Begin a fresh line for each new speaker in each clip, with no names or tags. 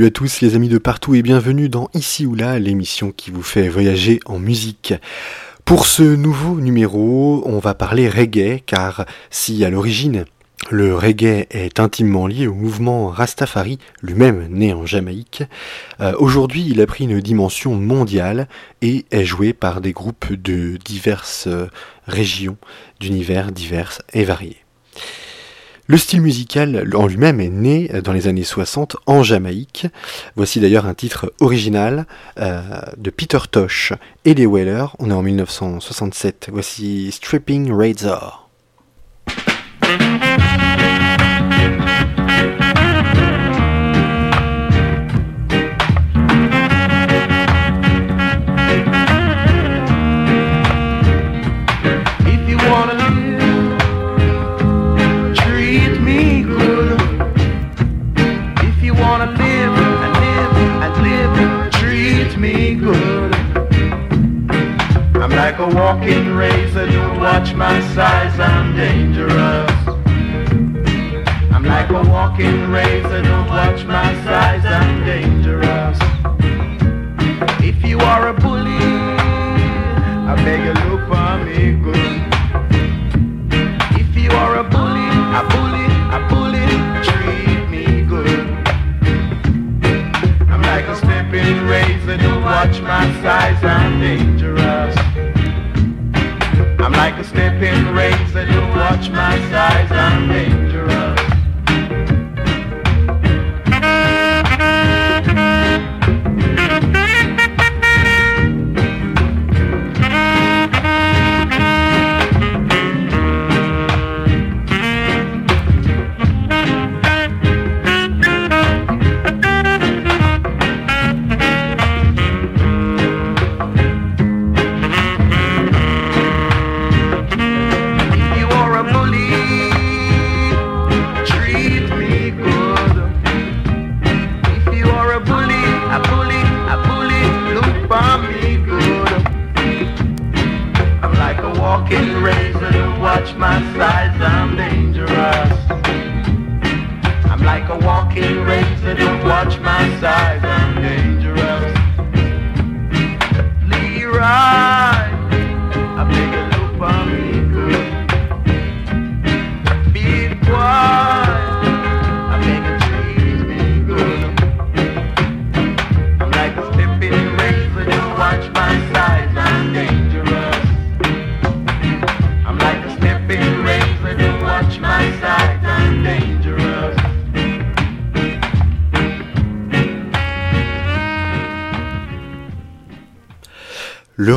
Salut à tous les amis de partout et bienvenue dans Ici ou là, l'émission qui vous fait voyager en musique. Pour ce nouveau numéro, on va parler reggae car si à l'origine le reggae est intimement lié au mouvement Rastafari, lui-même né en Jamaïque. Euh, aujourd'hui, il a pris une dimension mondiale et est joué par des groupes de diverses euh, régions, d'univers divers et variés. Le style musical en lui-même est né dans les années 60 en Jamaïque. Voici d'ailleurs un titre original euh, de Peter Tosh et les Whalers. On est en 1967. Voici Stripping Razor.
A walking razor. Don't watch my size, I'm dangerous. I'm like a walking razor. Don't watch my size, I'm dangerous. If you are a bully, I beg you look for me good. If you are a bully, a bully, a bully, treat me good. I'm like a stepping razor. Don't watch my size, I'm dangerous. Like a stepping razor, don't watch my size, I'm dangerous.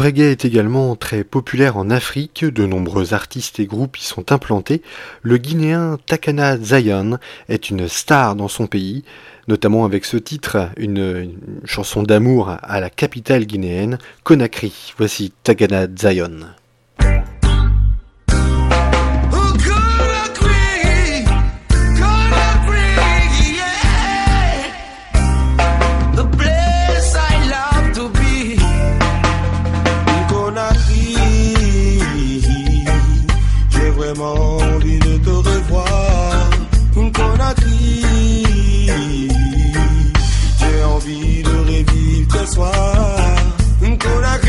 Reggae est également très populaire en Afrique, de nombreux artistes et groupes y sont implantés. Le Guinéen Takana Zion est une star dans son pays, notamment avec ce titre, une, chanson d'amour à la capitale guinéenne, Conakry. Voici Takana Zion.
envie de
revivre tes
soirs. Qu'on a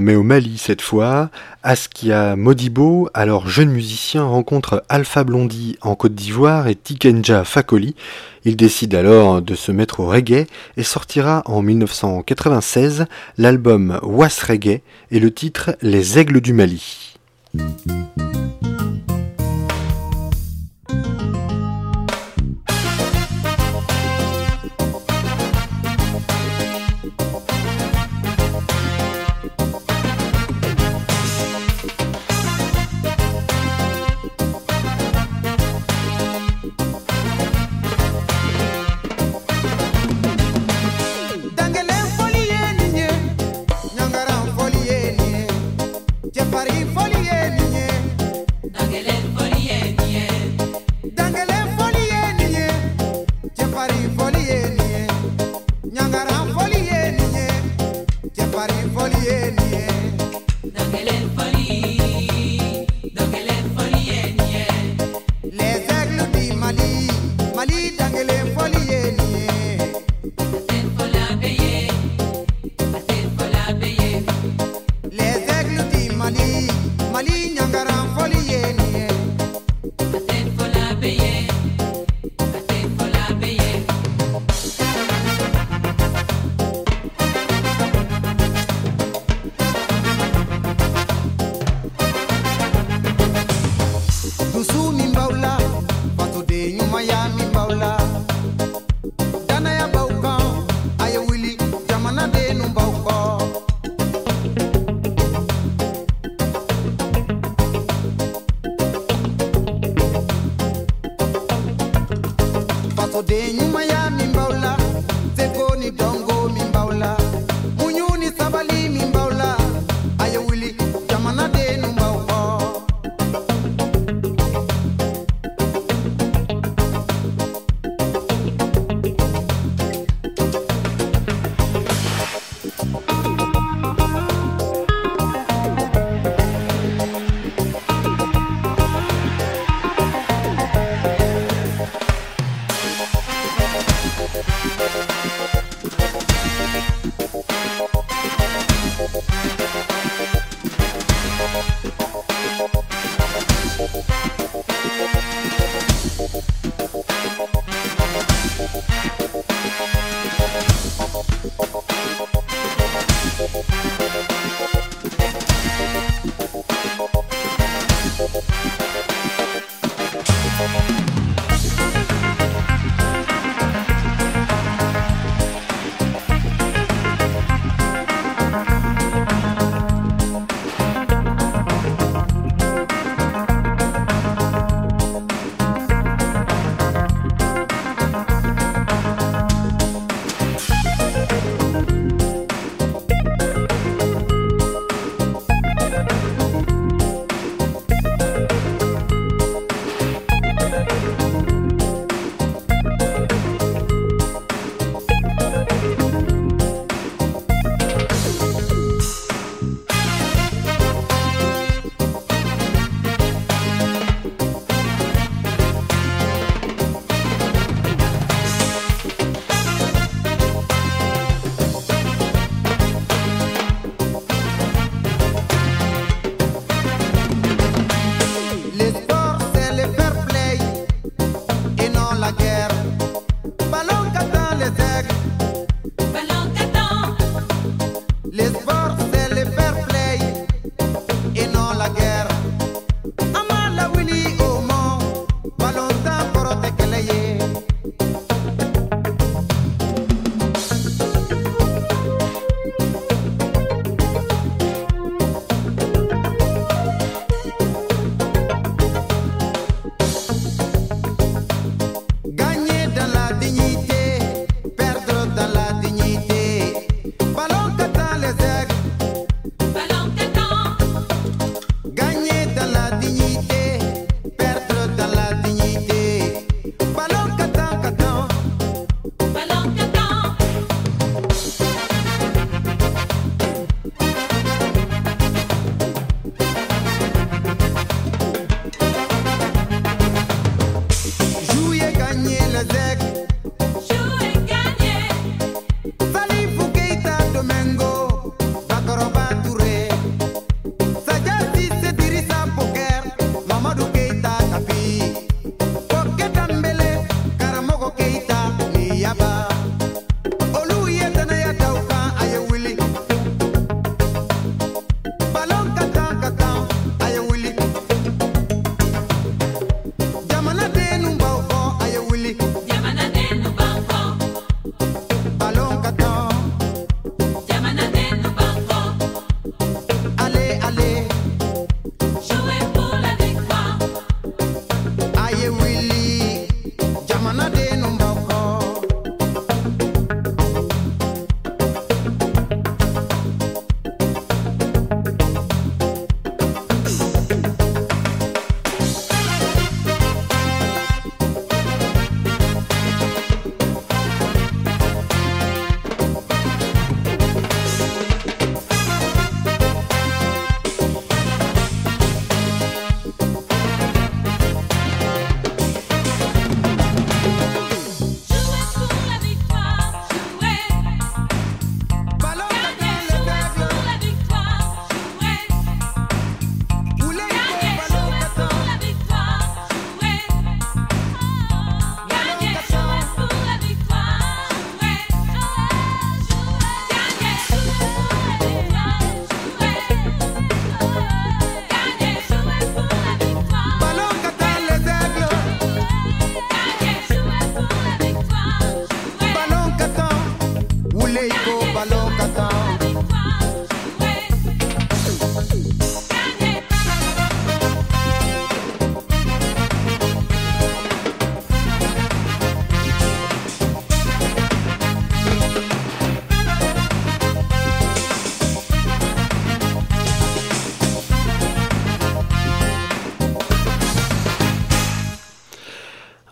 Mais au Mali cette fois. Askia Modibo, alors jeune musicien, rencontre Alpha Blondie en Côte d'Ivoire et Tikenja Fakoli. Il décide alors de se mettre au reggae et sortira en 1996 l'album Was Reggae et le titre Les Aigles du Mali.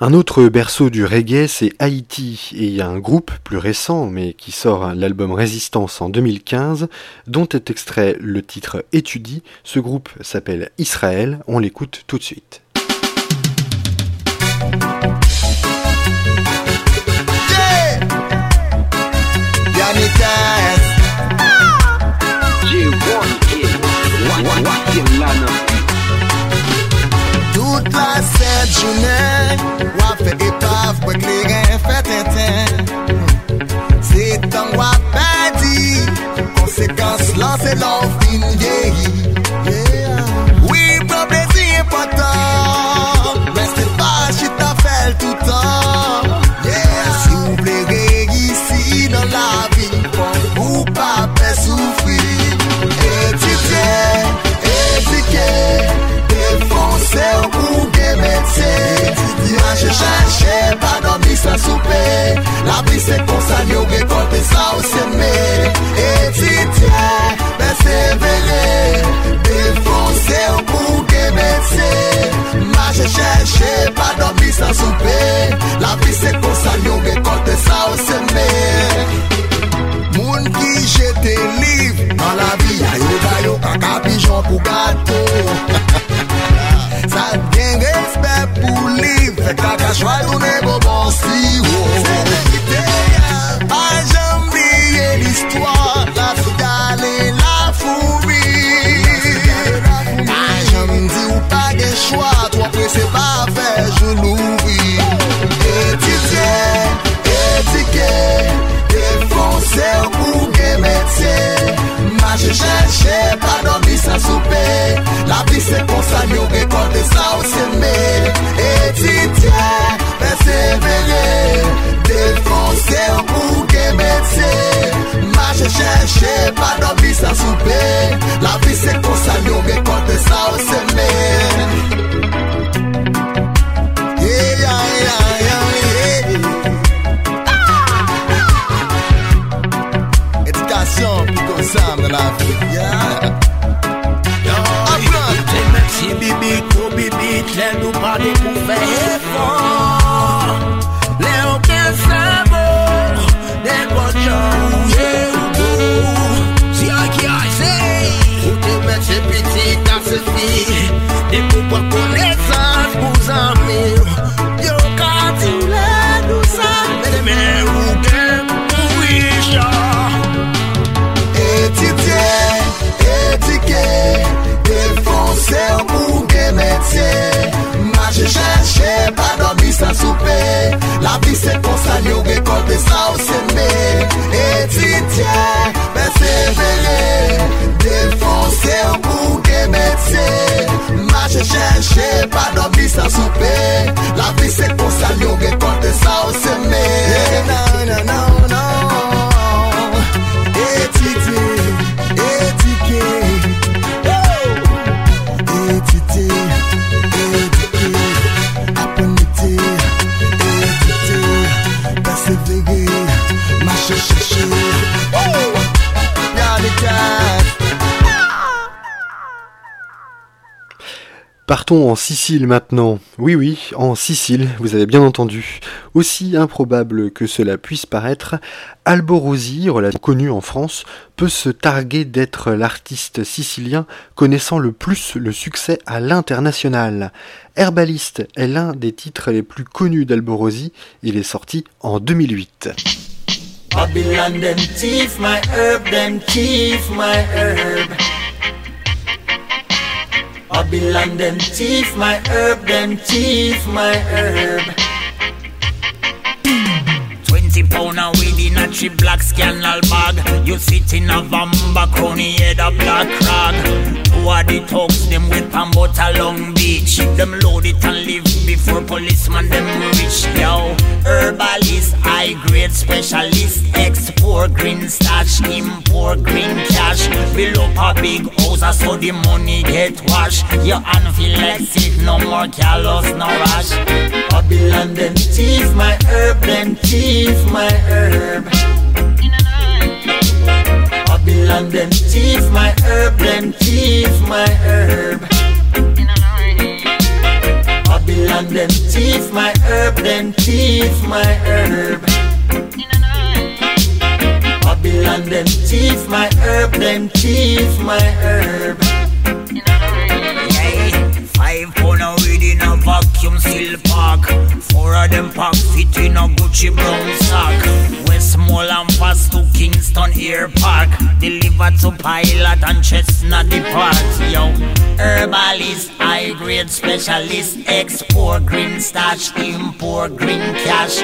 Un autre berceau du reggae, c'est Haïti, et il y a un groupe plus récent, mais qui sort l'album Résistance en 2015, dont est extrait le titre Étudie. Ce groupe s'appelle Israël, on l'écoute tout de suite.
chè, pa nan bi san soupe La bi se konsan yo rekolte sa ou seme Moun ki jete liv Nan la bi a yo da yo kaka pijon pou gato Sa gen respect pou liv Fek kaka chwa yo ne bo bon si ou chè, pa nan mi sa soupe La vi se konsan yo rekonde sa ou seme Etitye, persevere Defonse ou pou gemetse Mache chè chè, pa nan mi sa soupe La vi se konsan yo rekonde sa ou seme time that I've Yeah.
Aplan Si bibit ou bibit Lè nou pade pou fè efor Lè ou kè sa mor Lè kon chan ou ye ou go Si a ki a se Ou te met se piti ta se fi Lè pou pa konesans pou
zamir pase Ma je chèche, pa dobi sa soupe. La vi se konsan yo rekolte sa ou seme Etitye, persevere Defonse ou kou demetse Ma je chèche, pa dobi sa soupe. La vi se konsan yo rekolte sa ou seme Nan nan nan nan
Partons en Sicile maintenant. Oui, oui, en Sicile, vous avez bien entendu. Aussi improbable que cela puisse paraître, Alborosi, relativement connu en France, peut se targuer d'être l'artiste sicilien connaissant le plus le succès à l'international. Herbaliste est l'un des titres les plus connus d'Alborosi. Il est sorti en 2008.
Babylon them thief my herb, them thief my herb. Babylon them thief my herb, them thief my herb.
20 pound of weed in a three black scandal bag. You sit in a vamba crony head a black rag. Two of the thugs them with a Long Beach. Them load it and leave before policeman them reach. Yo, herbalist, high grade specialist, export green stash, import green cash. Build up a big house so the money get washed. Your hand feel like sick, no more callous, no rush.
Babylon them thief my herb, them my herb. Babylon them thief my herb, them thief my herb.
Babylon them thief my herb, them thief my herb. Babylon them thief my herb, them thief my herb. To Pilot and Chestnut Depart. Yo, herbalist, high grade specialist, export green stash, import green cash.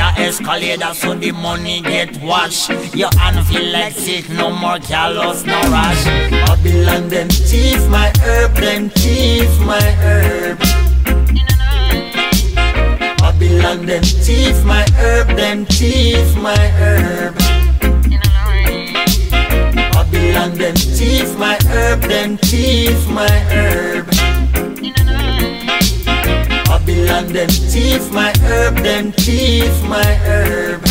A escalator so the money get washed. Your hand feel like sick, no more callous, no rush. Babylon them thief my herb, them thief my herb. Babylon them thief my herb, them thief my herb. Babylon them thief my herb, them thief my herb. Babylon them thief my herb, them thief my herb.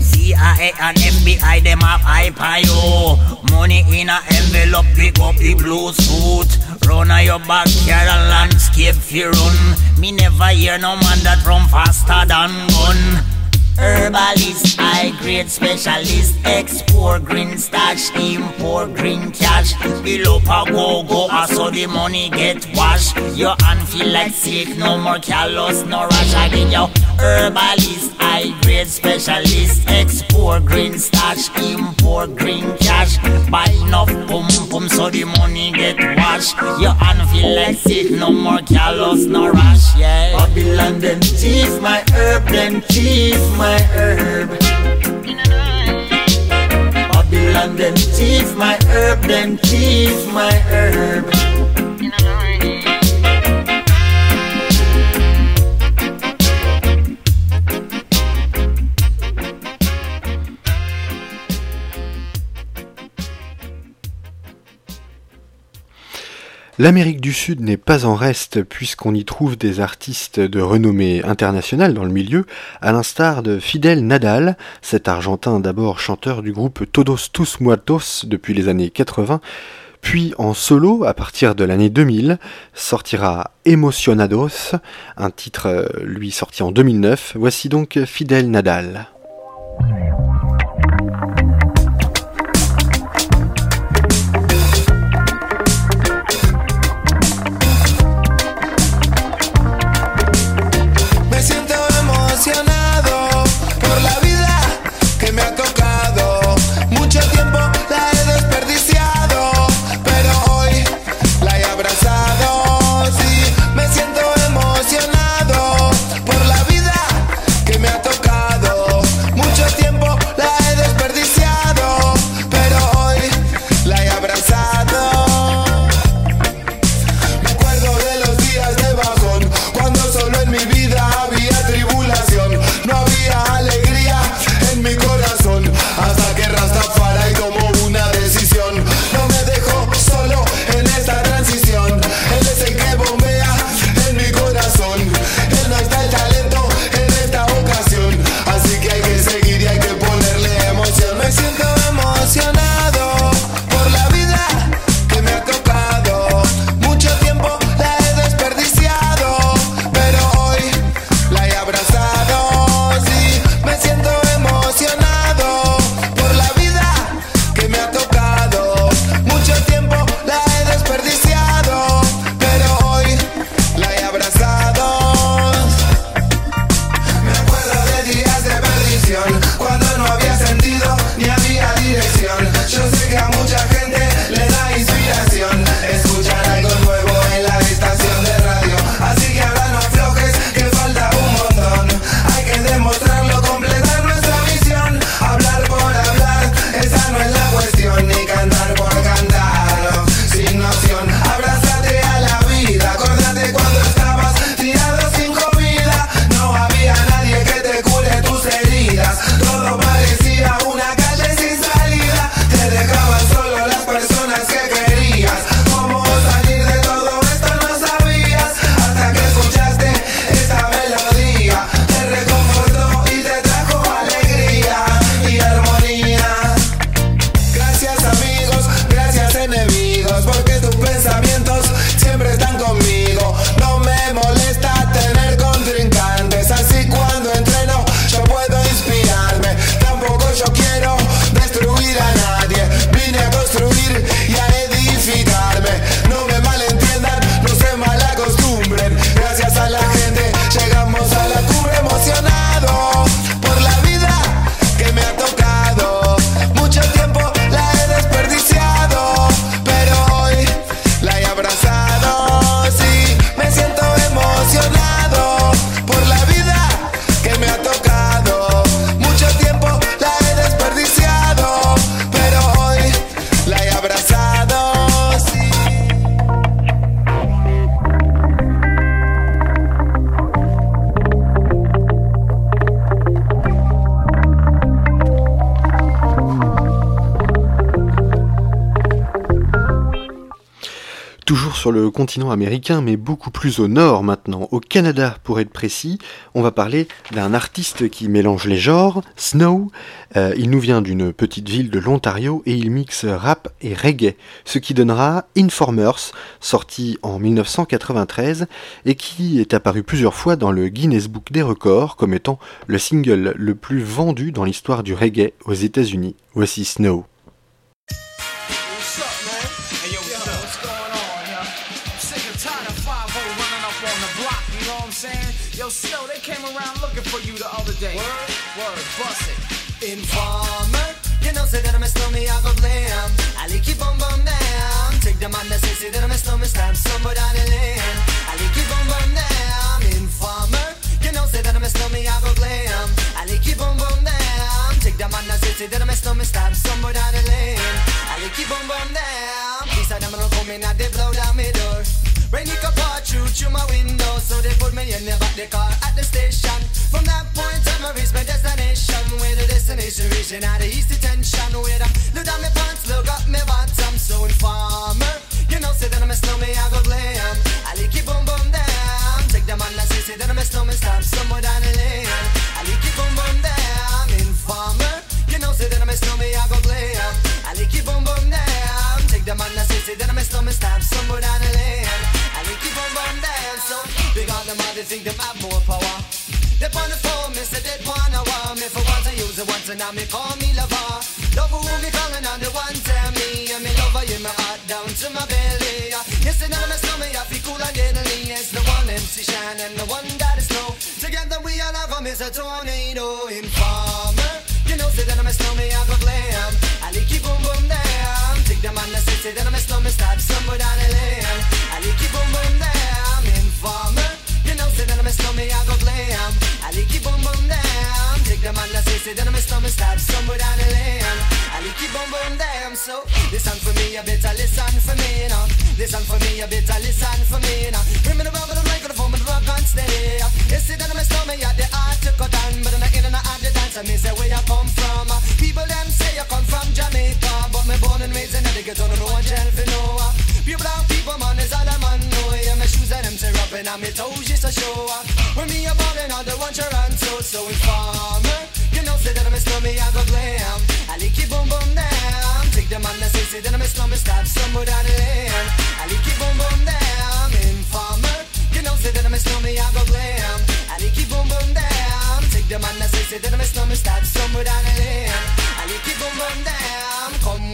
CIA and FBI them have high pio. Money in a envelope, pick up the blue suit. Run on your backyard and landscape fi run. Me never hear no man that run faster than gun. Herbalist, high grade specialist, export green stash, import green cash. Bill up a go go, ah, I saw the money get washed. Your hand feel like sick, no more callous, no rush again. Yo, herbalist, high grade specialist, export green stash, import green cash. Buy enough pum pum so the money get washed. Your hand feel like sick, no more callous, no rush. Yeah, Babylon them thief my herb, them thief my herb. Babylon them thief my herb, them thief my herb.
L'Amérique du Sud n'est pas en reste puisqu'on y trouve des artistes de renommée internationale dans le milieu, à l'instar de Fidel Nadal, cet Argentin d'abord chanteur du groupe Todos Tus Muertos depuis les années 80, puis en solo à partir de l'année 2000 sortira Emocionados, un titre euh, lui sorti en 2009. Voici donc Fidel Nadal. Le continent américain, mais beaucoup plus au nord maintenant, au Canada pour être précis. On va parler d'un artiste qui mélange les genres, Snow. Euh, il nous vient d'une petite ville de l'Ontario et il mixe rap et reggae, ce qui donnera Informers, sorti en 1993 et qui est apparu plusieurs fois dans le Guinness Book des records comme étant le single le plus vendu dans l'histoire du reggae aux États-Unis. Voici Snow.
For you the other day. Word, word, bust it. Informer, you know, say that I'm a snowman, I go blam. I like keep on bum down. Take the man that say, say that I'm a snowman, stab somebody down the lane. I like keep on bum down. Informer, you know, say that I'm a snowman, I go blam. I like keep on bum down. Take the man that say, say that I'm a snowman, stab somebody down the lane. I like keep on bum down. These are them gonna come in and they blow down my door. Rain it pour through through my window, so they put me in the back the car at the station. From that point on, I reached my destination. Where the destination region out of east detention. Where I look down my pants, look up my bottom. So informer, you know, say that I'm a snowman, I go glam. I like keep boom boom down. Take the man that say, say that I'm a snowman, stop somewhere down the lane. I like keep boom boom down. Informer, you know, say that I'm a snowman, I go glam. I like keep boom boom down. Take the man that say, say that I'm a snowman, stop somewhere down the lane. Think them have more power. They on the phone, me say they wanna want me for once I use it once and now me call me lover. Lover who me calling on the one tell me, and me lover in my heart down to my belly. Yes, and I'm a snowman, I feel cool and deadly. It's the one MC Shan and the one that is snow. Together we all have a miss a tornado informer. You know, say that I'm a snowman, I go glam. I like keep boom boom down. Take the man that say, say that I'm a snowman, start somewhere down the snowman, I go glam. I keep boom boom down. Take the man that say, that I'm a snowman, somewhere down the lane. I keep boom boom down. So listen ah. ah. ah. for me, you better listen for me, know. Listen for me, you better listen for me, know. Bring me the rubber, the microphone, but the rock on steady. You see that I'm a yeah, the art to cut on, but I'm not in and out the dance, me say where you come from. People them say you come from Jamaica, but me born and raised in the ghetto, no one tell for up, and my toes just a show. When me a ballin' on the one Toronto, so informer. You know, say that I'm a snowman, I go glam. I like it boom boom down. Take the man that say, say that I'm a snowman, stop somewhere down the lane. I like it boom boom down. Informer. You know, say that I'm a snowman, I go glam. I like it boom boom down. Take the man that say, say that I'm a snowman, stop somewhere down the lane. I like it boom boom down.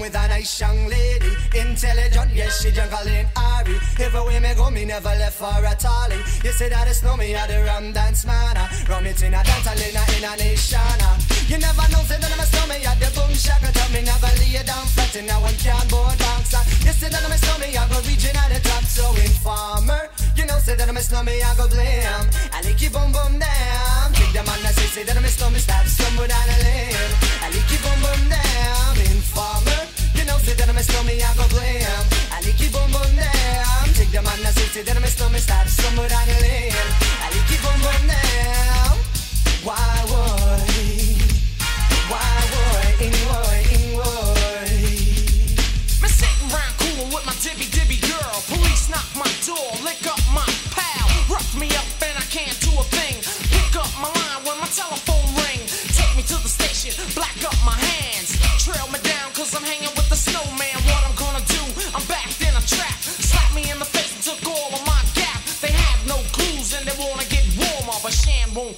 With a nice young lady, intelligent, yes, she jungle in Ari. Everywhere me go, me never left for a tally. You say that it's no me, I the rum dance man. Ah. Rum it in a dance, I in a, in a nation. Ah. You never know, say that I'm a snowman, I the boom shaka. Tell me never lay down flat in a one can board bouncer. Ah. You say that I'm a snowman, I go reaching at the top, so informer. You know, say that I'm a snowman, I go blam. I like you boom boom down. Take the man that say, say that I'm a snowman, stop somewhere down the lane. I like you boom boom down. Informer. You know, say that I'm a snowman, I go. I like. Take the man say, say that I'm a lane. I like. Why would? Why would? In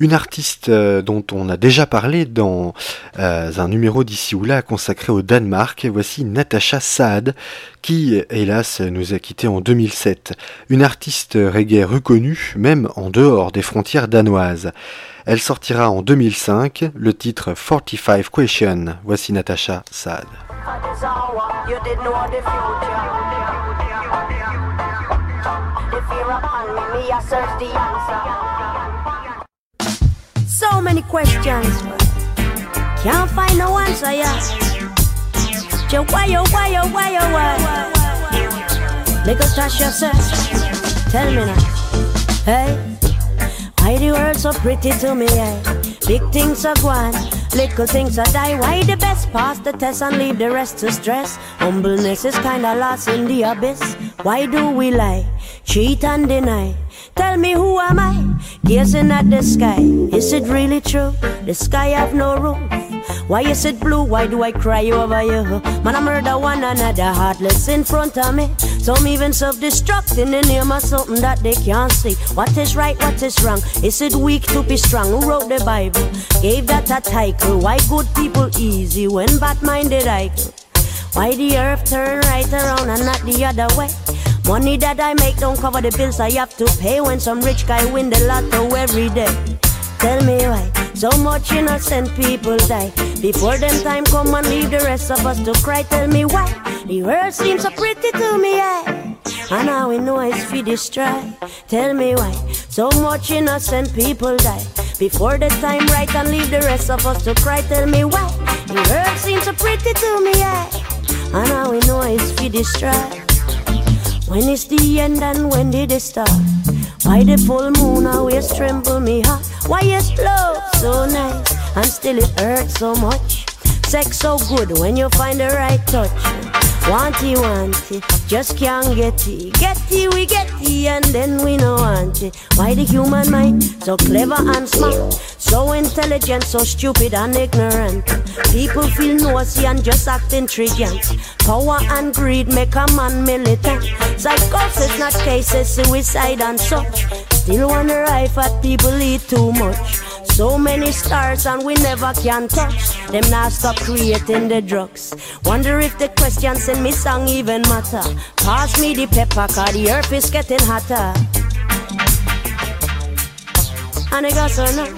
Une artiste euh, dont on a déjà parlé dans euh, un numéro d'ici ou là consacré au Danemark, voici Natasha Saad, qui hélas nous a quittés en 2007. Une artiste reggae reconnue, même en dehors des frontières danoises. Elle sortira en 2005 le titre 45 Question. Voici Natasha Saad.
So many questions, can't find no answer, yeah. Just why, oh, why, oh, why, oh, why? Little Tasha says, tell me now, hey, why the world so pretty to me, hey? Big things are gone, little things are die. Why the best pass the test and leave the rest to stress? Humbleness is kinda lost in the abyss. Why do we lie, cheat and deny? Tell me who am I? Gazing at the sky. Is it really true? The sky have no roof. Why is it blue? Why do I cry over you? Man, I murder one another heartless in front of me. Some even self-destruct in the name of something that they can't see. What is right? What is wrong? Is it weak to be strong? Who wrote the Bible? Gave that a title. Why good people easy when bad-minded I Why the earth turn right around and not the other way? Money that I make don't cover the bills I have to pay when some rich guy win the lotto every day. Tell me why so much innocent people die before them time come and leave the rest of us to cry. Tell me why the world seems so pretty to me, yeah. And now we know it's for destroy. Tell me why so much innocent people die before the time right and leave the rest of us to cry. Tell me why the world seems so pretty to me, yeah. And now we know it's for destroy. When is the end and when did it start? Why the full moon always tremble me heart? Why is love so nice and still it hurts so much? Sex so good when you find the right touch. Want it, want it, just can't get it. Get it, we get it, and then we no want it. Why the human mind so clever and smart, so intelligent, so stupid and ignorant? People feel nosy and just act intriguing. Power and greed make a man militant. Psychosis, not cases, suicide and such. Still wonder if at people eat too much. So many stars and we never can touch. Them now stop creating the drugs. Wonder if the questions in me song even matter. Pass me the pepper, cause the earth is getting hotter. And I got so now.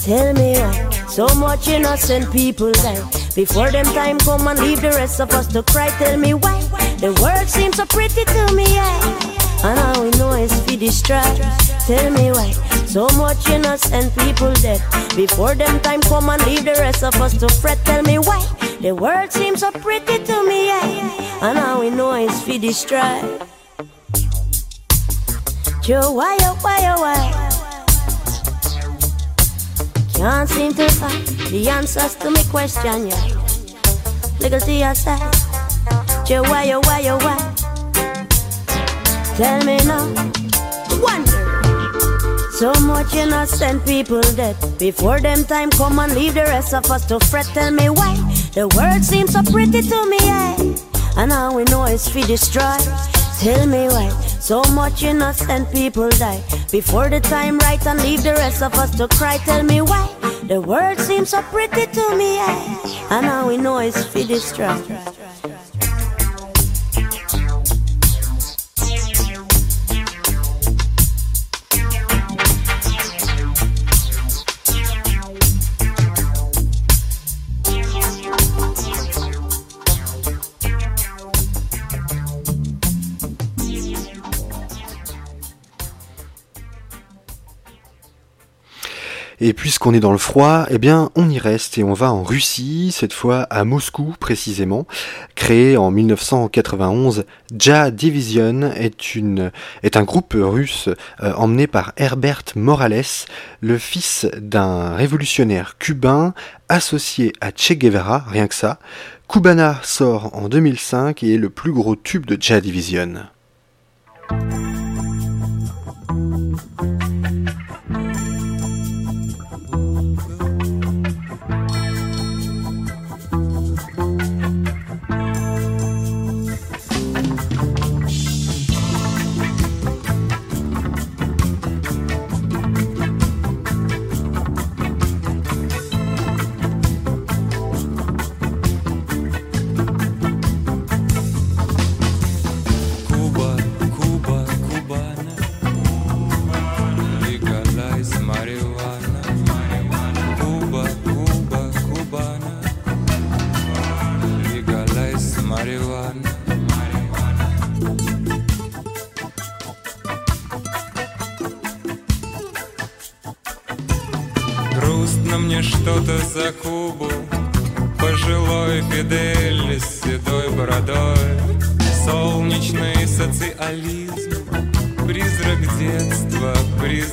Tell me why so much innocent people die before them time come and leave the rest of us to cry. Tell me why the world seems so pretty to me, yeah. And all we know is for destroy. Tell me why so much innocent people dead before them time come and leave the rest of us to fret. Tell me why the world seems so pretty to me, yeah. And all we know is for destroy. Joe, why, oh, why, oh, why? Can't seem to find the answers to my question, yeah. Little to yourself, Joe, why, oh, why, oh, why? Tell me now. So much innocent people dead before them time come and leave the rest of us to fret. Tell me why the world seems so pretty to me, yeah. And now we know it's for destroy. Tell me why so much innocent people die before the time right and leave the rest of us to cry. Tell me why the world seems so pretty to me, yeah. And now we know it's for destroy.
Et puisqu'on est dans le froid, eh bien, on y reste et on va en Russie, cette fois à Moscou précisément. Créé en 1991, Ja Division est, un groupe russe euh, emmené par Herbert Morales, le fils d'un révolutionnaire cubain associé à Che Guevara, rien que ça. Cubana sort en 2005 et est le plus gros tube de Ja Division.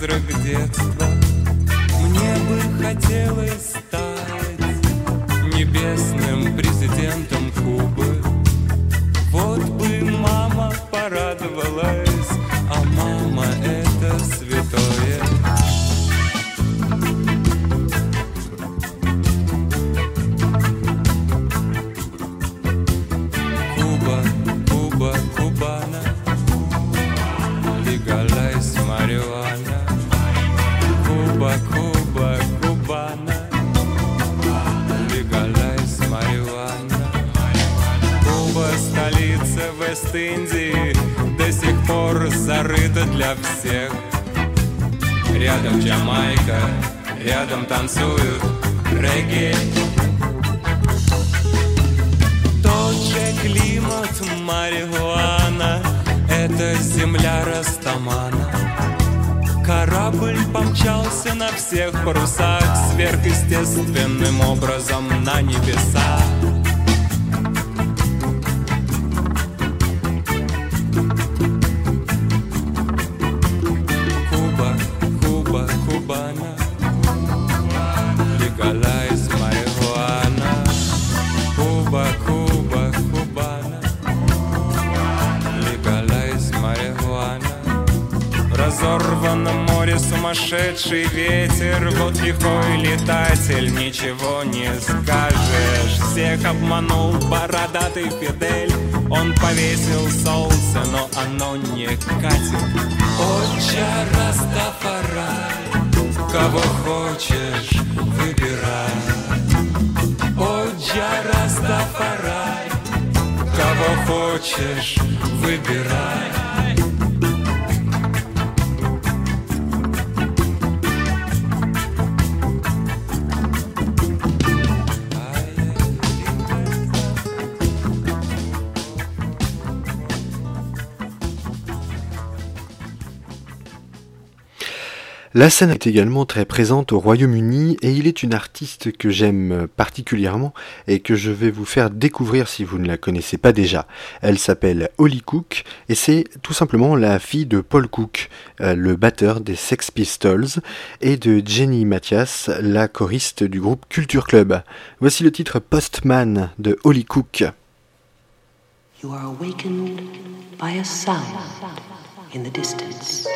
Призрак детства. Мне бы хотелось сумасшедший ветер Вот лихой летатель, ничего не скажешь. Всех обманул бородатый Фидель Он повесил солнце, но оно не катит. Отче Растафарай Кого хочешь, выбирай. О, Джа Растафарай Кого хочешь, выбирай
La scène est également très présente au Royaume-Uni et il est une artiste que j'aime particulièrement et que je vais vous faire découvrir si vous ne la connaissez pas déjà. Elle s'appelle Holly Cook et c'est tout simplement la fille de Paul Cook, euh, le batteur des Sex Pistols, et de Jenny Mathias, la choriste du groupe Culture Club. Voici le titre Postman de Holly Cook.
You are awakened by a sound in the distance.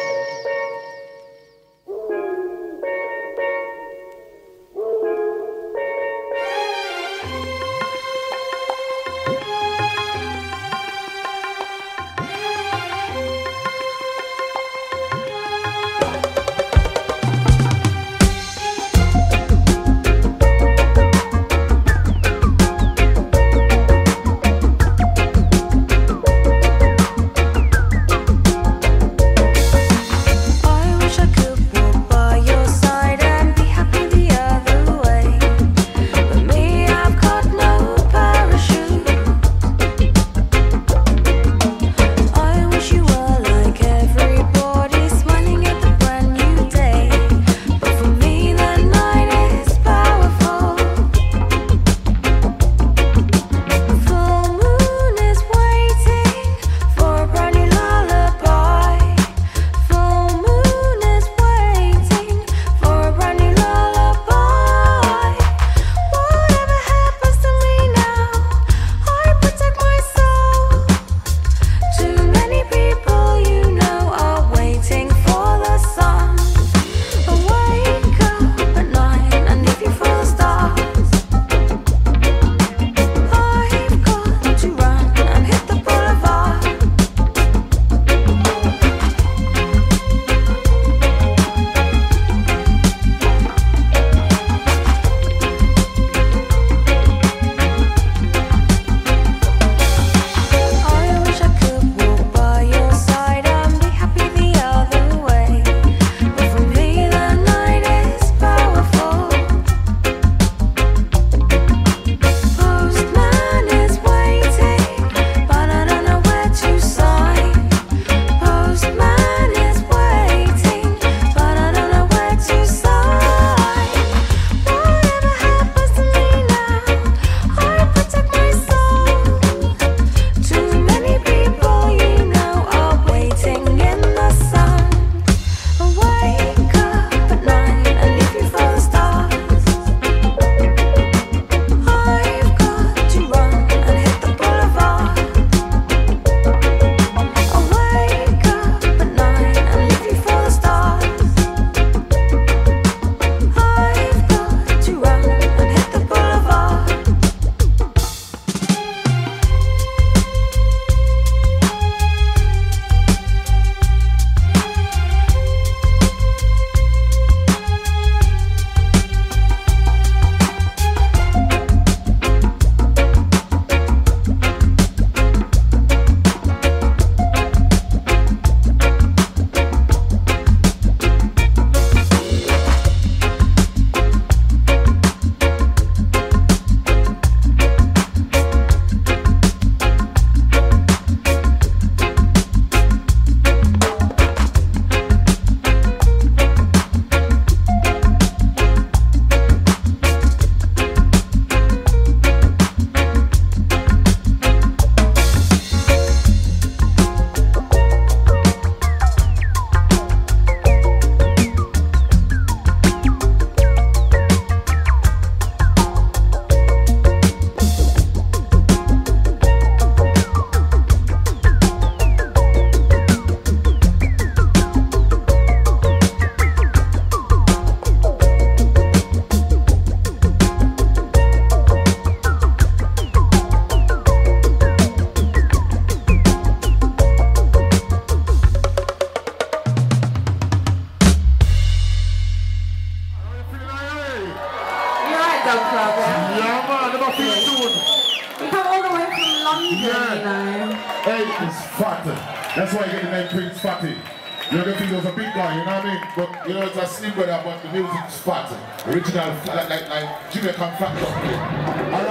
Fat. Original, like, like, like Jamaican.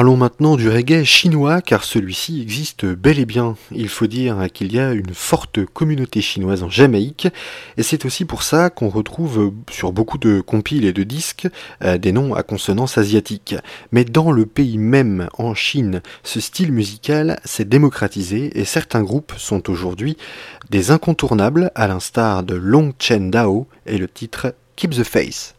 Parlons maintenant du reggae chinois car celui-ci existe bel et bien. Il faut dire qu'il y a une forte communauté chinoise en Jamaïque et c'est aussi pour ça qu'on retrouve sur beaucoup de compiles et de disques euh, des noms à consonance asiatique. Mais dans le pays même, en Chine, ce style musical s'est démocratisé et certains groupes sont aujourd'hui des incontournables à l'instar de Long Chen Dao et le titre Keep the Face.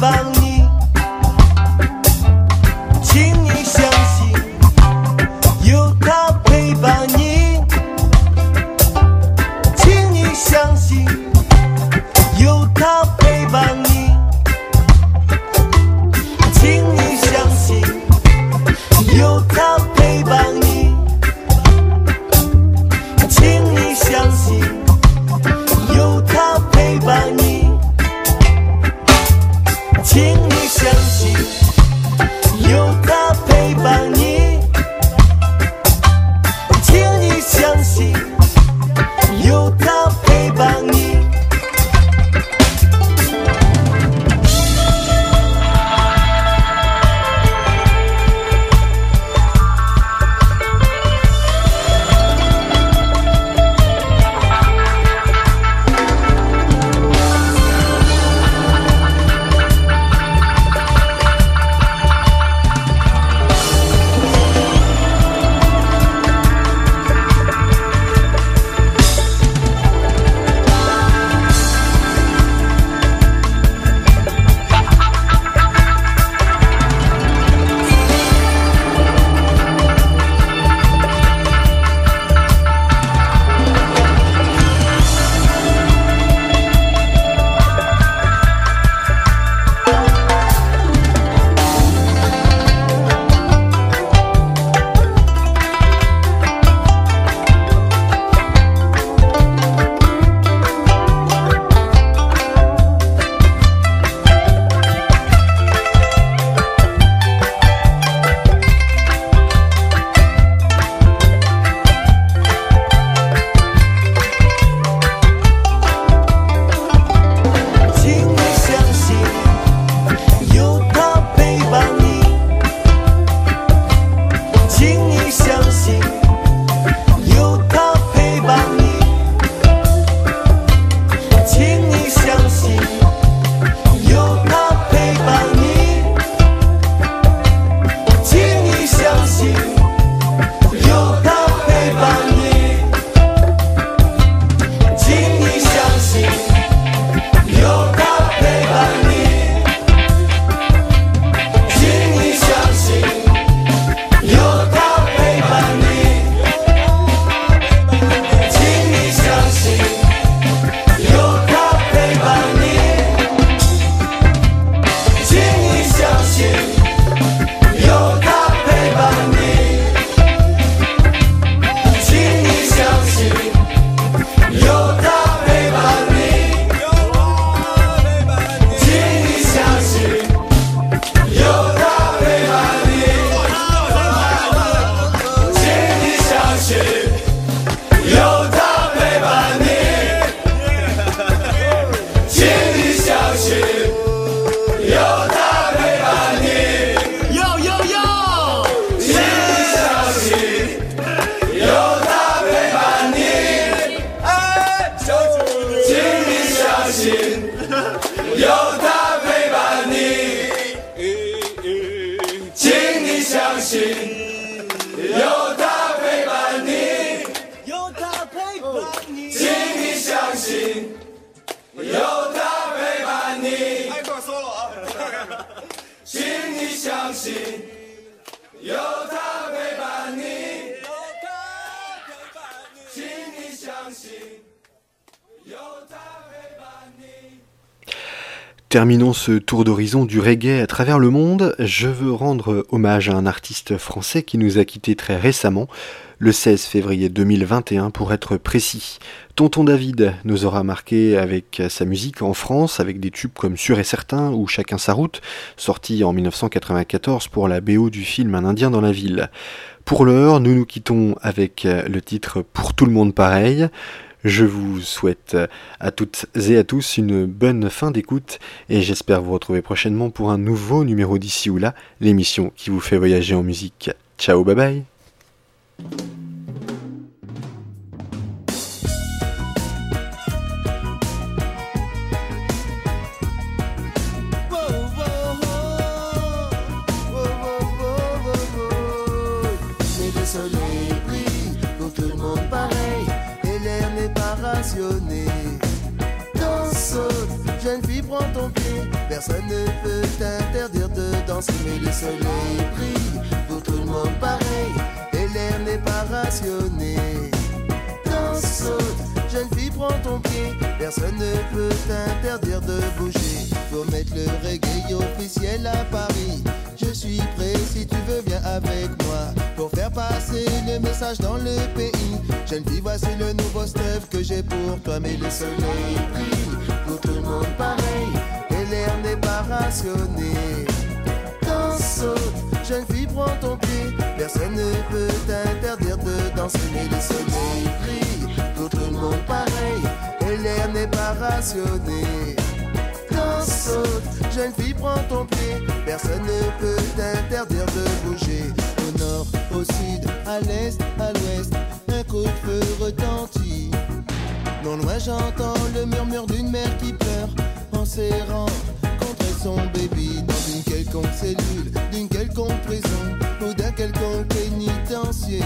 Bye. 心。
有他 Terminons ce tour d'horizon du reggae à travers le monde. Je veux rendre hommage à un artiste français qui nous a quittés très récemment, le 16 février 2021 pour être précis. Tonton David nous aura marqué avec sa musique en France, avec des tubes comme Sûr et Certain ou Chacun sa route, sorti en 1994 pour la BO du film Un Indien dans la ville. Pour l'heure, nous nous quittons avec le titre Pour tout le monde pareil. Je vous souhaite à toutes et à tous une bonne fin d'écoute et j'espère vous retrouver prochainement pour un nouveau numéro d'ici ou là, l'émission qui vous fait voyager en musique. Ciao, bye bye
Personne ne peut t'interdire de danser Mais le soleil brille pour tout le monde pareil Et l'air n'est pas rationné. Danse, saute, jeune fille prends ton pied. Personne ne peut t'interdire de bouger. Pour mettre le reggae officiel à Paris. Je suis prêt si tu veux viens avec moi. Pour faire passer le message dans le pays. Jeune fille voici le nouveau stuff que j'ai pour toi. Mais le soleil brille pour tout le monde pareil l'air n'est pas rationné Danse, saute, jeune fille prends ton pied. Personne ne peut t'interdire de danser Mais le soleil brille pour tout le monde pareil. Et l'air n'est pas rationné. Danse, saute, jeune fille prends ton pied. Personne ne peut t'interdire de bouger. Au nord, au sud, à l'est, à l'ouest Un coup de feu retentit. Non loin j'entends le murmure d'une mère qui pleure serrant contre son baby Dans une quelconque cellule, d'une quelconque prison Ou d'un quelconque pénitencier.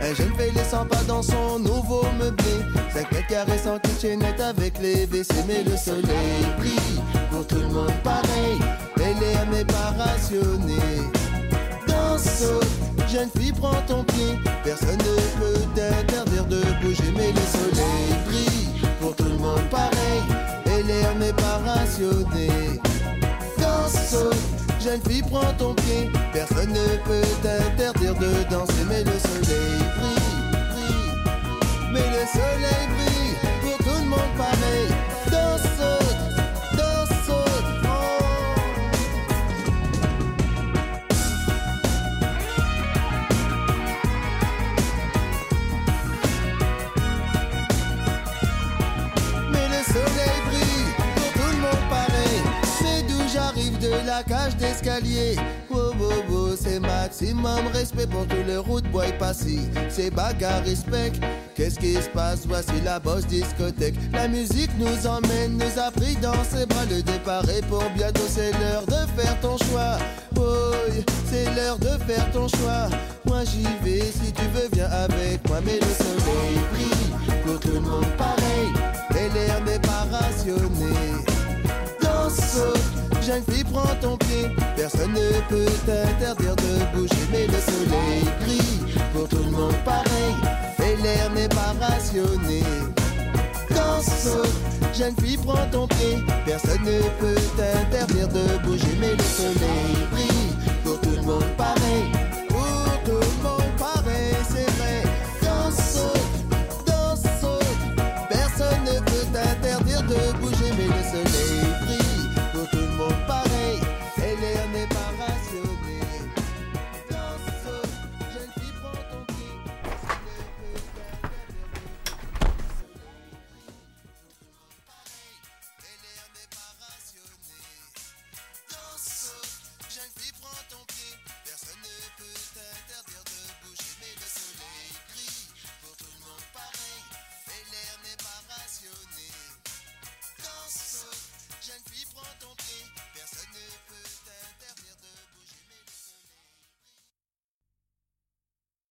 Un jeune fait les 100 pas dans son nouveau meublé. 5 mètres carrés sans kitchenette avec les WC Mais le soleil brille pour tout le monde pareil. Et l'air n'est pas rationné Danse, jeune fille prends ton pied. Personne ne peut t'interdire de bouger Mais le soleil brille pour tout le monde pareil L'air n'est pas rationné Danse, saute, Jeune fille, prends ton pied. Personne ne peut t'interdire de danser, mais le soleil de la cage d'escalier. Wow, wow, wow, c'est maximum respect pour tous les routes bois passés. C'est bagarre, respect. Qu'est-ce qui se passe? Voici la bosse discothèque. La musique nous emmène, nous a pris dans ses bras. Le départ est pour bientôt, c'est l'heure de faire ton choix. Oh, c'est l'heure de faire ton choix. Moi j'y vais, si tu veux, viens avec moi. Mais le soleil brille pour tout le monde pareil. Et l'air n'est pas rationné. Danse, jeune fille, prends ton pied. Personne ne peut t'interdire de bouger, mais le soleil brille pour tout le monde pareil. Et l'air n'est pas rationné. Danse, saute, jeune fille, prends ton pied. Personne ne peut t'interdire de bouger, mais le soleil brille pour tout le monde pareil.